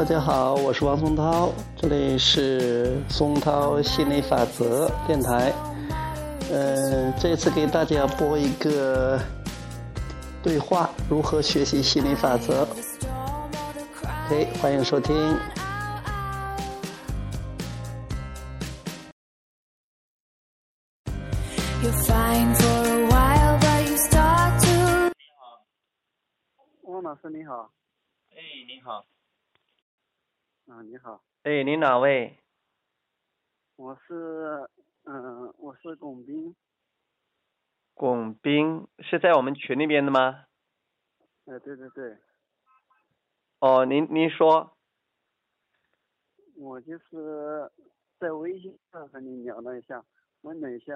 大家好，我是王松涛，这里是松涛心理法则电台。呃，这次给大家播一个对话，如何学习心理法则？OK，欢迎收听。汪老师你好。哎，你好。嗯，你好。哎，您哪位？我是，嗯，我是巩斌。巩斌是在我们群里边的吗？哎，对对对。哦，您您说。我就是在微信上和你聊了一下，问了一下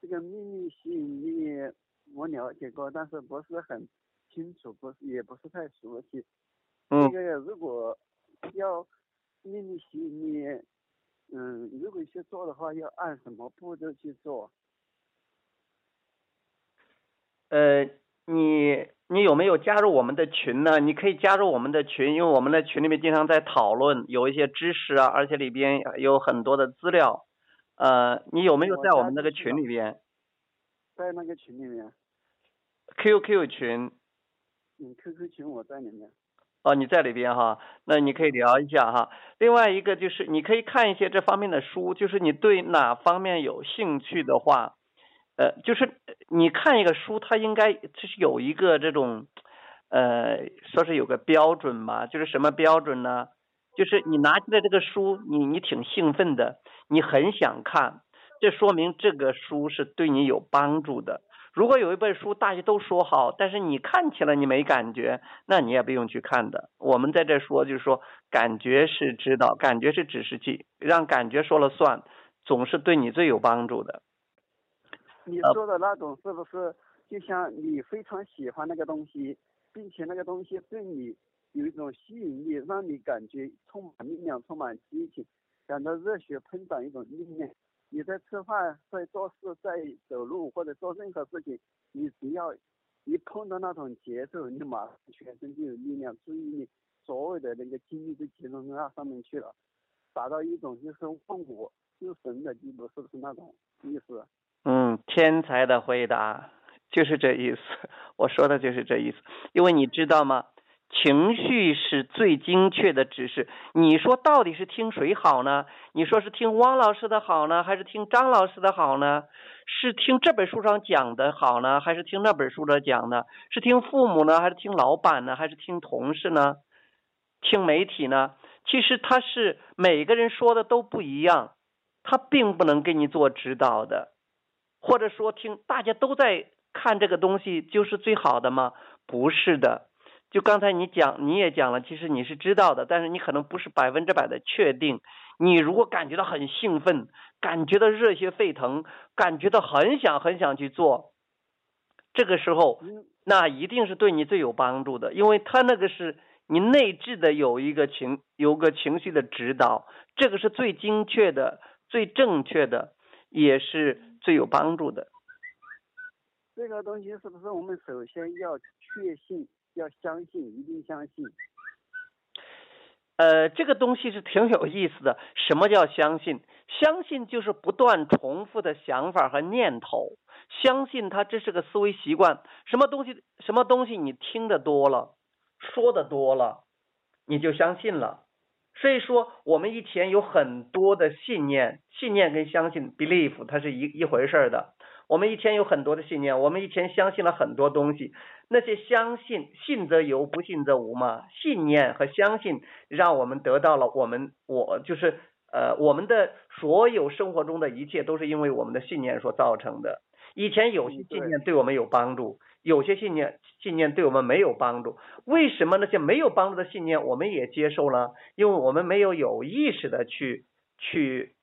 这个秘密吸引力，我了解过，但是不是很清楚，不是也不是太熟悉。嗯。这个如果。要秘密吸引力，嗯，如果去做的话，要按什么步骤去做？呃，你你有没有加入我们的群呢？你可以加入我们的群，因为我们的群里面经常在讨论，有一些知识啊，而且里边有很多的资料。呃，你有没有在我们那个群里边？在那个群里面。QQ 群。嗯，QQ 群我在里面。哦，你在里边哈，那你可以聊一下哈。另外一个就是你可以看一些这方面的书，就是你对哪方面有兴趣的话，呃，就是你看一个书，它应该就是有一个这种，呃，说是有个标准嘛，就是什么标准呢？就是你拿起来这个书，你你挺兴奋的，你很想看，这说明这个书是对你有帮助的。如果有一本书大家都说好，但是你看起来你没感觉，那你也不用去看的。我们在这说就是说，感觉是知道，感觉是指示器，让感觉说了算，总是对你最有帮助的。你说的那种是不是就像你非常喜欢那个东西，并且那个东西对你有一种吸引力，让你感觉充满力量、充满激情，感到热血喷涨一种力量。你在吃饭、在做事、在走路或者做任何事情，你只要一碰到那种节奏，你马上全身就有力量，注意力所有的那个精力都集中到那上面去了，达到一种就是忘我入神的地步，是不是那种意思？嗯，天才的回答就是这意思，我说的就是这意思，因为你知道吗？情绪是最精确的指示。你说到底是听谁好呢？你说是听汪老师的好呢，还是听张老师的好呢？是听这本书上讲的好呢，还是听那本书上讲的？是听父母呢，还是听老板呢，还是听同事呢？听媒体呢？其实他是每个人说的都不一样，他并不能给你做指导的。或者说，听大家都在看这个东西就是最好的吗？不是的。就刚才你讲，你也讲了，其实你是知道的，但是你可能不是百分之百的确定。你如果感觉到很兴奋，感觉到热血沸腾，感觉到很想很想去做，这个时候，那一定是对你最有帮助的，因为他那个是你内置的有一个情，有个情绪的指导，这个是最精确的、最正确的，也是最有帮助的。这个东西是不是我们首先要确信？要相信，一定相信。呃，这个东西是挺有意思的。什么叫相信？相信就是不断重复的想法和念头。相信它，这是个思维习惯。什么东西？什么东西？你听的多了，说的多了，你就相信了。所以说，我们以前有很多的信念，信念跟相信 （belief） 它是一一回事的。我们以前有很多的信念，我们以前相信了很多东西。那些相信，信则有，不信则无嘛。信念和相信让我们得到了我们，我就是呃，我们的所有生活中的一切都是因为我们的信念所造成的。以前有些信念对我们有帮助，有些信念信念对我们没有帮助。为什么那些没有帮助的信念我们也接受了？因为我们没有有意识的去去。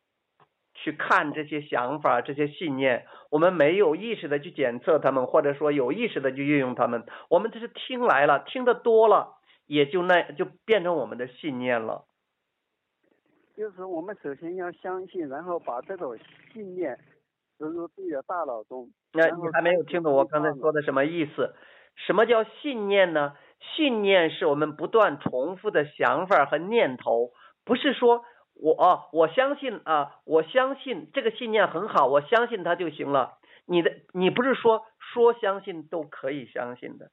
去看这些想法、这些信念，我们没有意识的去检测他们，或者说有意识的去运用他们。我们只是听来了，听得多了，也就那就变成我们的信念了。就是我们首先要相信，然后把这种信念植入自己的大脑中。那你还没有听懂我刚才说的什么意思？什么叫信念呢？信念是我们不断重复的想法和念头，不是说我啊，我相信啊，我相信这个信念很好，我相信它就行了。你的你不是说说相信都可以相信的，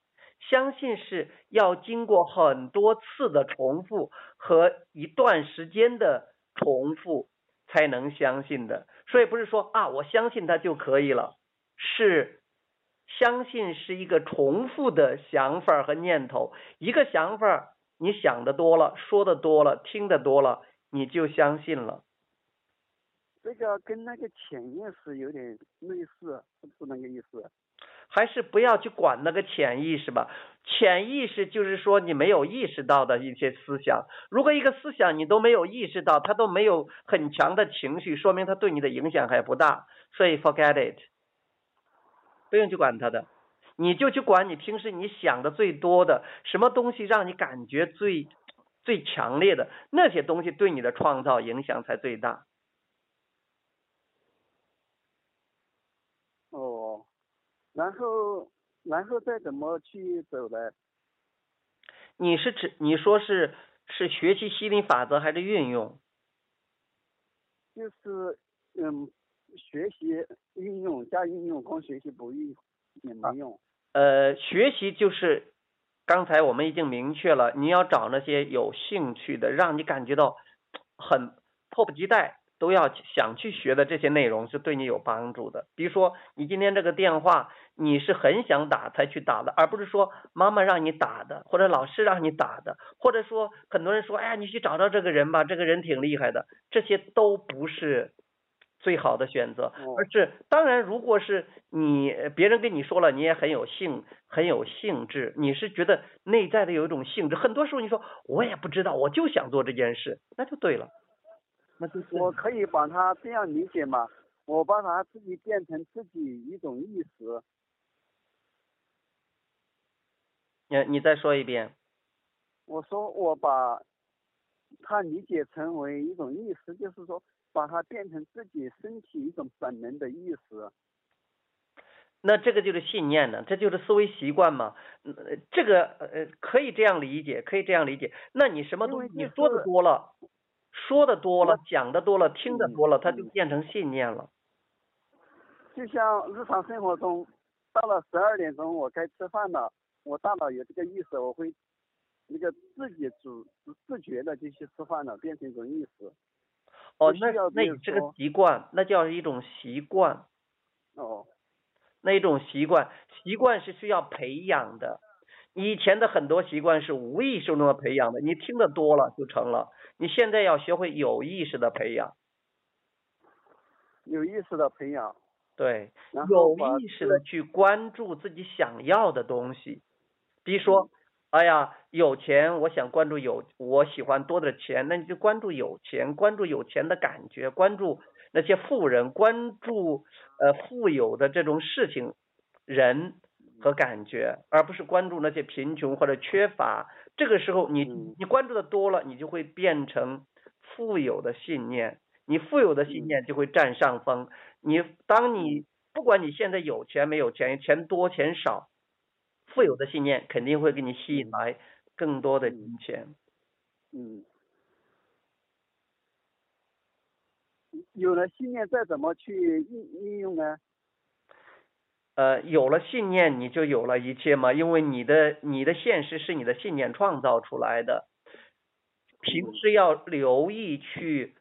相信是要经过很多次的重复和一段时间的重复才能相信的，所以不是说啊，我相信它就可以了，是。相信是一个重复的想法和念头，一个想法你想的多了，说的多了，听的多了，你就相信了。这个跟那个潜意识有点类似，是不是那个意思？还是不要去管那个潜意识吧。潜意识就是说你没有意识到的一些思想。如果一个思想你都没有意识到，它都没有很强的情绪，说明它对你的影响还不大。所以 forget it。不用去管它的，你就去管你平时你想的最多的什么东西，让你感觉最最强烈的那些东西，对你的创造影响才最大。哦，然后然后再怎么去走呢？你是指你说是是学习吸引力法则还是运用？就是嗯。学习运用加运用，光学习不运也没用。呃，学习就是刚才我们已经明确了，你要找那些有兴趣的，让你感觉到很迫不及待都要想去学的这些内容，是对你有帮助的。比如说，你今天这个电话，你是很想打才去打的，而不是说妈妈让你打的，或者老师让你打的，或者说很多人说，哎呀，你去找找这个人吧，这个人挺厉害的，这些都不是。最好的选择，而是当然，如果是你别人跟你说了，你也很有兴很有兴致，你是觉得内在的有一种兴致。很多时候你说我也不知道，我就想做这件事，那就对了。那就我可以把它这样理解嘛？我把它自己变成自己一种意识。你你再说一遍。我说我把它理解成为一种意识，就是说。把它变成自己身体一种本能的意识，那这个就是信念呢，这就是思维习惯嘛。这个呃可以这样理解，可以这样理解。那你什么东西你说的多了，说的多了，讲的多了，听的多了，它就变成信念了。就像日常生活中，到了十二点钟我该吃饭了，我大脑有这个意识，我会那个自己主自觉的就去吃饭了，变成一种意识。哦，那那这个习惯，那叫一种习惯。哦。那一种习惯，习惯是需要培养的。以前的很多习惯是无意识中的培养的，你听的多了就成了。你现在要学会有意识的培养。有意识的培养。对。有意识的去关注自己想要的东西，比如说。哎呀，有钱，我想关注有，我喜欢多的钱，那你就关注有钱，关注有钱的感觉，关注那些富人，关注呃富有的这种事情、人和感觉，而不是关注那些贫穷或者缺乏。这个时候，你你关注的多了，你就会变成富有的信念，你富有的信念就会占上风。你当你不管你现在有钱没有钱，钱多钱少。富有的信念肯定会给你吸引来更多的金钱。嗯。有了信念，再怎么去应应用呢？呃，有了信念，你就有了一切嘛，因为你的你的现实是你的信念创造出来的。平时要留意去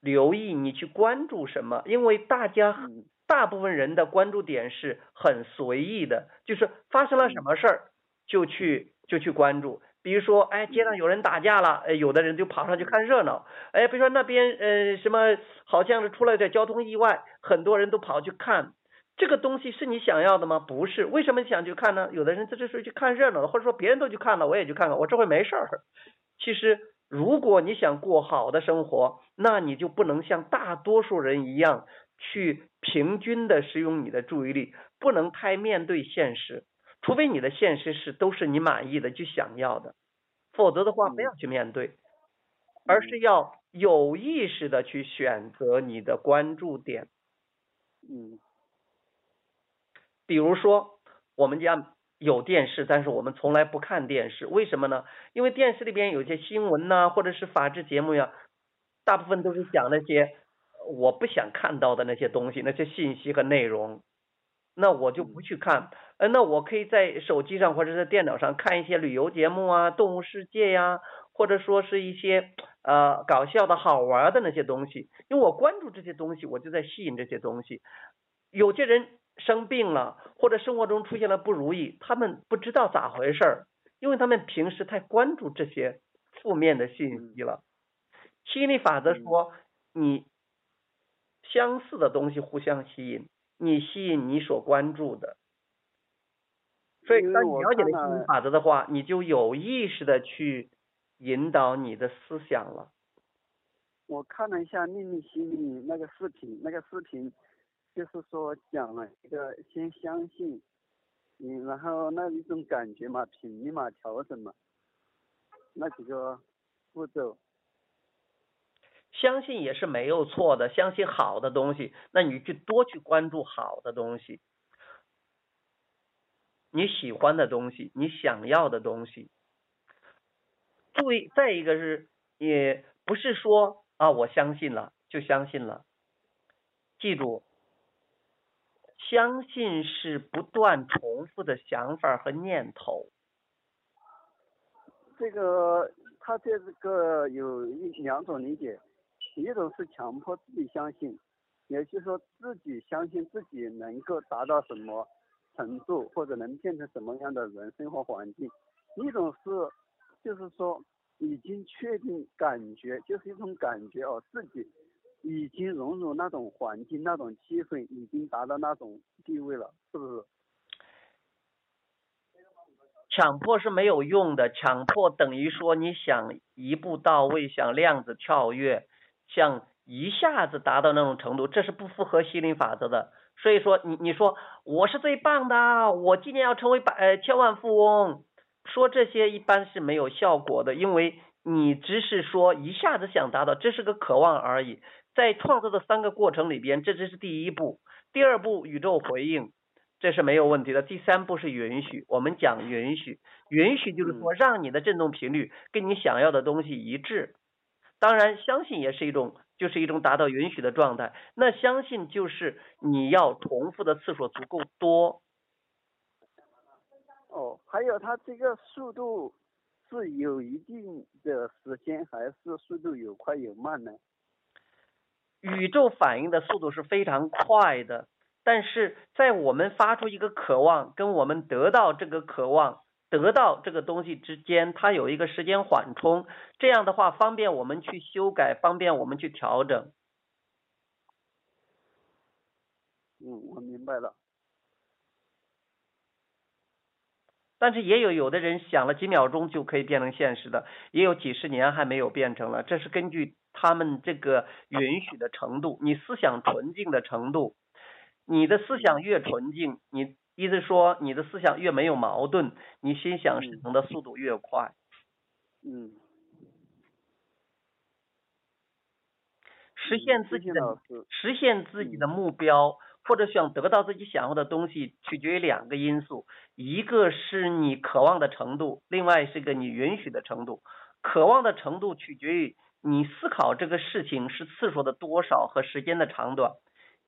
留意你去关注什么，因为大家。大部分人的关注点是很随意的，就是发生了什么事儿就去就去关注。比如说，哎，街上有人打架了，哎，有的人就跑上去看热闹。哎，比如说那边呃什么，好像是出了点交通意外，很多人都跑去看。这个东西是你想要的吗？不是。为什么想去看呢？有的人在这时候去看热闹了，或者说别人都去看了，我也去看看，我这回没事儿。其实，如果你想过好的生活，那你就不能像大多数人一样。去平均的使用你的注意力，不能太面对现实，除非你的现实是都是你满意的、就想要的，否则的话不要去面对，而是要有意识的去选择你的关注点。嗯。比如说，我们家有电视，但是我们从来不看电视，为什么呢？因为电视里边有些新闻呐，或者是法制节目呀，大部分都是讲那些我不想看到的那些东西，那些信息和内容，那我就不去看。呃，那我可以在手机上或者在电脑上看一些旅游节目啊，动物世界呀，或者说是一些呃搞笑的好玩的那些东西，因为我关注这些东西，我就在吸引这些东西。有些人。生病了，或者生活中出现了不如意，他们不知道咋回事儿，因为他们平时太关注这些负面的信息了。吸引力法则说，你相似的东西互相吸引，你吸引你所关注的。所以，当你了解了吸引力法则的话，你就有意识的去引导你的思想了。我看了一下秘密心理那个视频，那个视频。就是说讲了一个先相信，嗯，然后那一种感觉嘛，频率嘛，调整嘛，那几个步骤。相信也是没有错的，相信好的东西，那你去多去关注好的东西，你喜欢的东西，你想要的东西。注意，再一个是，也不是说啊，我相信了就相信了，记住。相信是不断重复的想法和念头。这个他这个有一两种理解，一种是强迫自己相信，也就是说自己相信自己能够达到什么程度，或者能变成什么样的人生活环境；一种是就是说已经确定感觉，就是一种感觉哦自己。已经融入那种环境，那种气氛，已经达到那种地位了，是不是？强迫是没有用的，强迫等于说你想一步到位，想量子跳跃，想一下子达到那种程度，这是不符合心灵法则的。所以说，你你说我是最棒的，我今年要成为百呃千万富翁，说这些一般是没有效果的，因为你只是说一下子想达到，这是个渴望而已。在创造的三个过程里边，这只是第一步，第二步宇宙回应，这是没有问题的。第三步是允许，我们讲允许，允许就是说让你的振动频率跟你想要的东西一致。当然，相信也是一种，就是一种达到允许的状态。那相信就是你要重复的次数足够多。哦，还有它这个速度是有一定的时间，还是速度有快有慢呢？宇宙反应的速度是非常快的，但是在我们发出一个渴望，跟我们得到这个渴望、得到这个东西之间，它有一个时间缓冲，这样的话方便我们去修改，方便我们去调整。嗯，我明白了。但是也有有的人想了几秒钟就可以变成现实的，也有几十年还没有变成了，这是根据。他们这个允许的程度，你思想纯净的程度，你的思想越纯净，你意思说你的思想越没有矛盾，你心想事成的速度越快。嗯。实现自己的实现自己的目标，或者想得到自己想要的东西，取决于两个因素，一个是你渴望的程度，另外是个你允许的程度。渴望的程度取决于。你思考这个事情是次数的多少和时间的长短，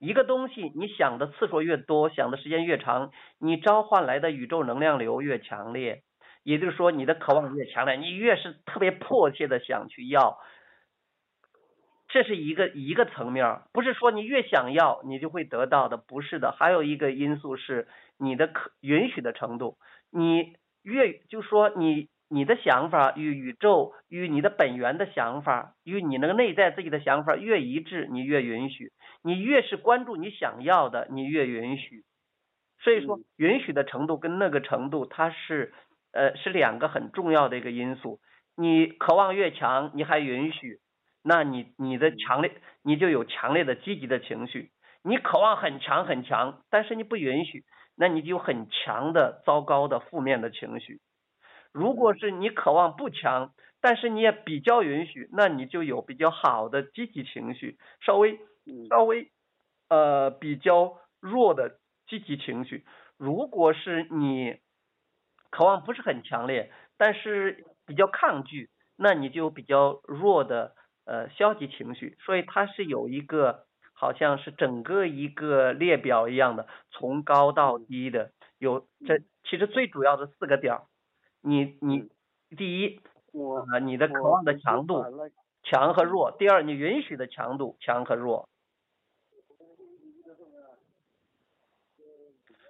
一个东西你想的次数越多，想的时间越长，你召唤来的宇宙能量流越强烈，也就是说你的渴望越强烈，你越是特别迫切的想去要，这是一个一个层面，不是说你越想要你就会得到的，不是的，还有一个因素是你的可允许的程度，你越就说你。你的想法与宇宙与你的本源的想法与你那个内在自己的想法越一致，你越允许；你越是关注你想要的，你越允许。所以说，允许的程度跟那个程度，它是呃是两个很重要的一个因素。你渴望越强，你还允许，那你你的强烈你就有强烈的积极的情绪。你渴望很强很强，但是你不允许，那你就有很强的糟糕的负面的情绪。如果是你渴望不强，但是你也比较允许，那你就有比较好的积极情绪，稍微稍微呃比较弱的积极情绪。如果是你渴望不是很强烈，但是比较抗拒，那你就比较弱的呃消极情绪。所以它是有一个好像是整个一个列表一样的，从高到低的，有这其实最主要的四个点儿。你你第一，你的渴望的强度强和弱，第二你允许的强度强和弱。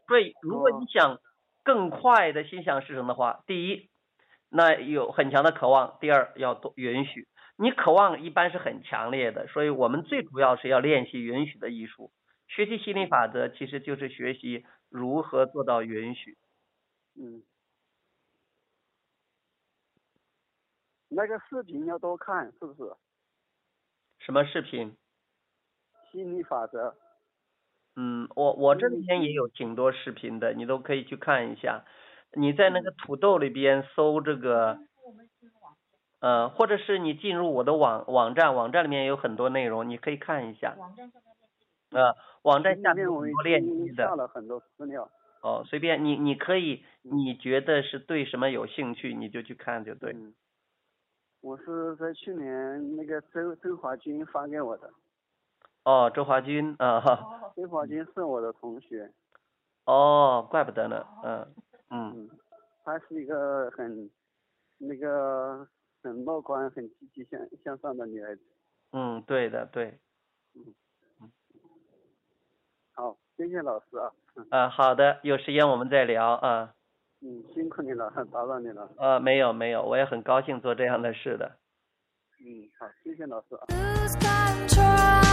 所以如果你想更快的心想事成的话，第一，那有很强的渴望；第二，要多允许。你渴望一般是很强烈的，所以我们最主要是要练习允许的艺术。学习心理法则其实就是学习如何做到允许。嗯。那个视频要多看，是不是？什么视频？心理法则。嗯，我我这里边也有挺多视频的，你都可以去看一下。你在那个土豆里边搜这个，呃，或者是你进入我的网网站，网站里面有很多内容，你可以看一下。网站下面呃，网站下面有很多链接的。下了很多资料。哦，随便你你可以，你觉得是对什么有兴趣，你就去看就对。我是在去年那个周周华军发给我的。哦，周华军啊哈。周华军是我的同学。哦，怪不得呢，嗯嗯。她是一个很那个很乐观、很积极向向上的女孩子。嗯，对的，对。嗯嗯。好，谢谢老师啊。啊，好的，有时间我们再聊啊。嗯，辛苦你了，打扰你了。呃，没有没有，我也很高兴做这样的事的。嗯，好，谢谢老师啊。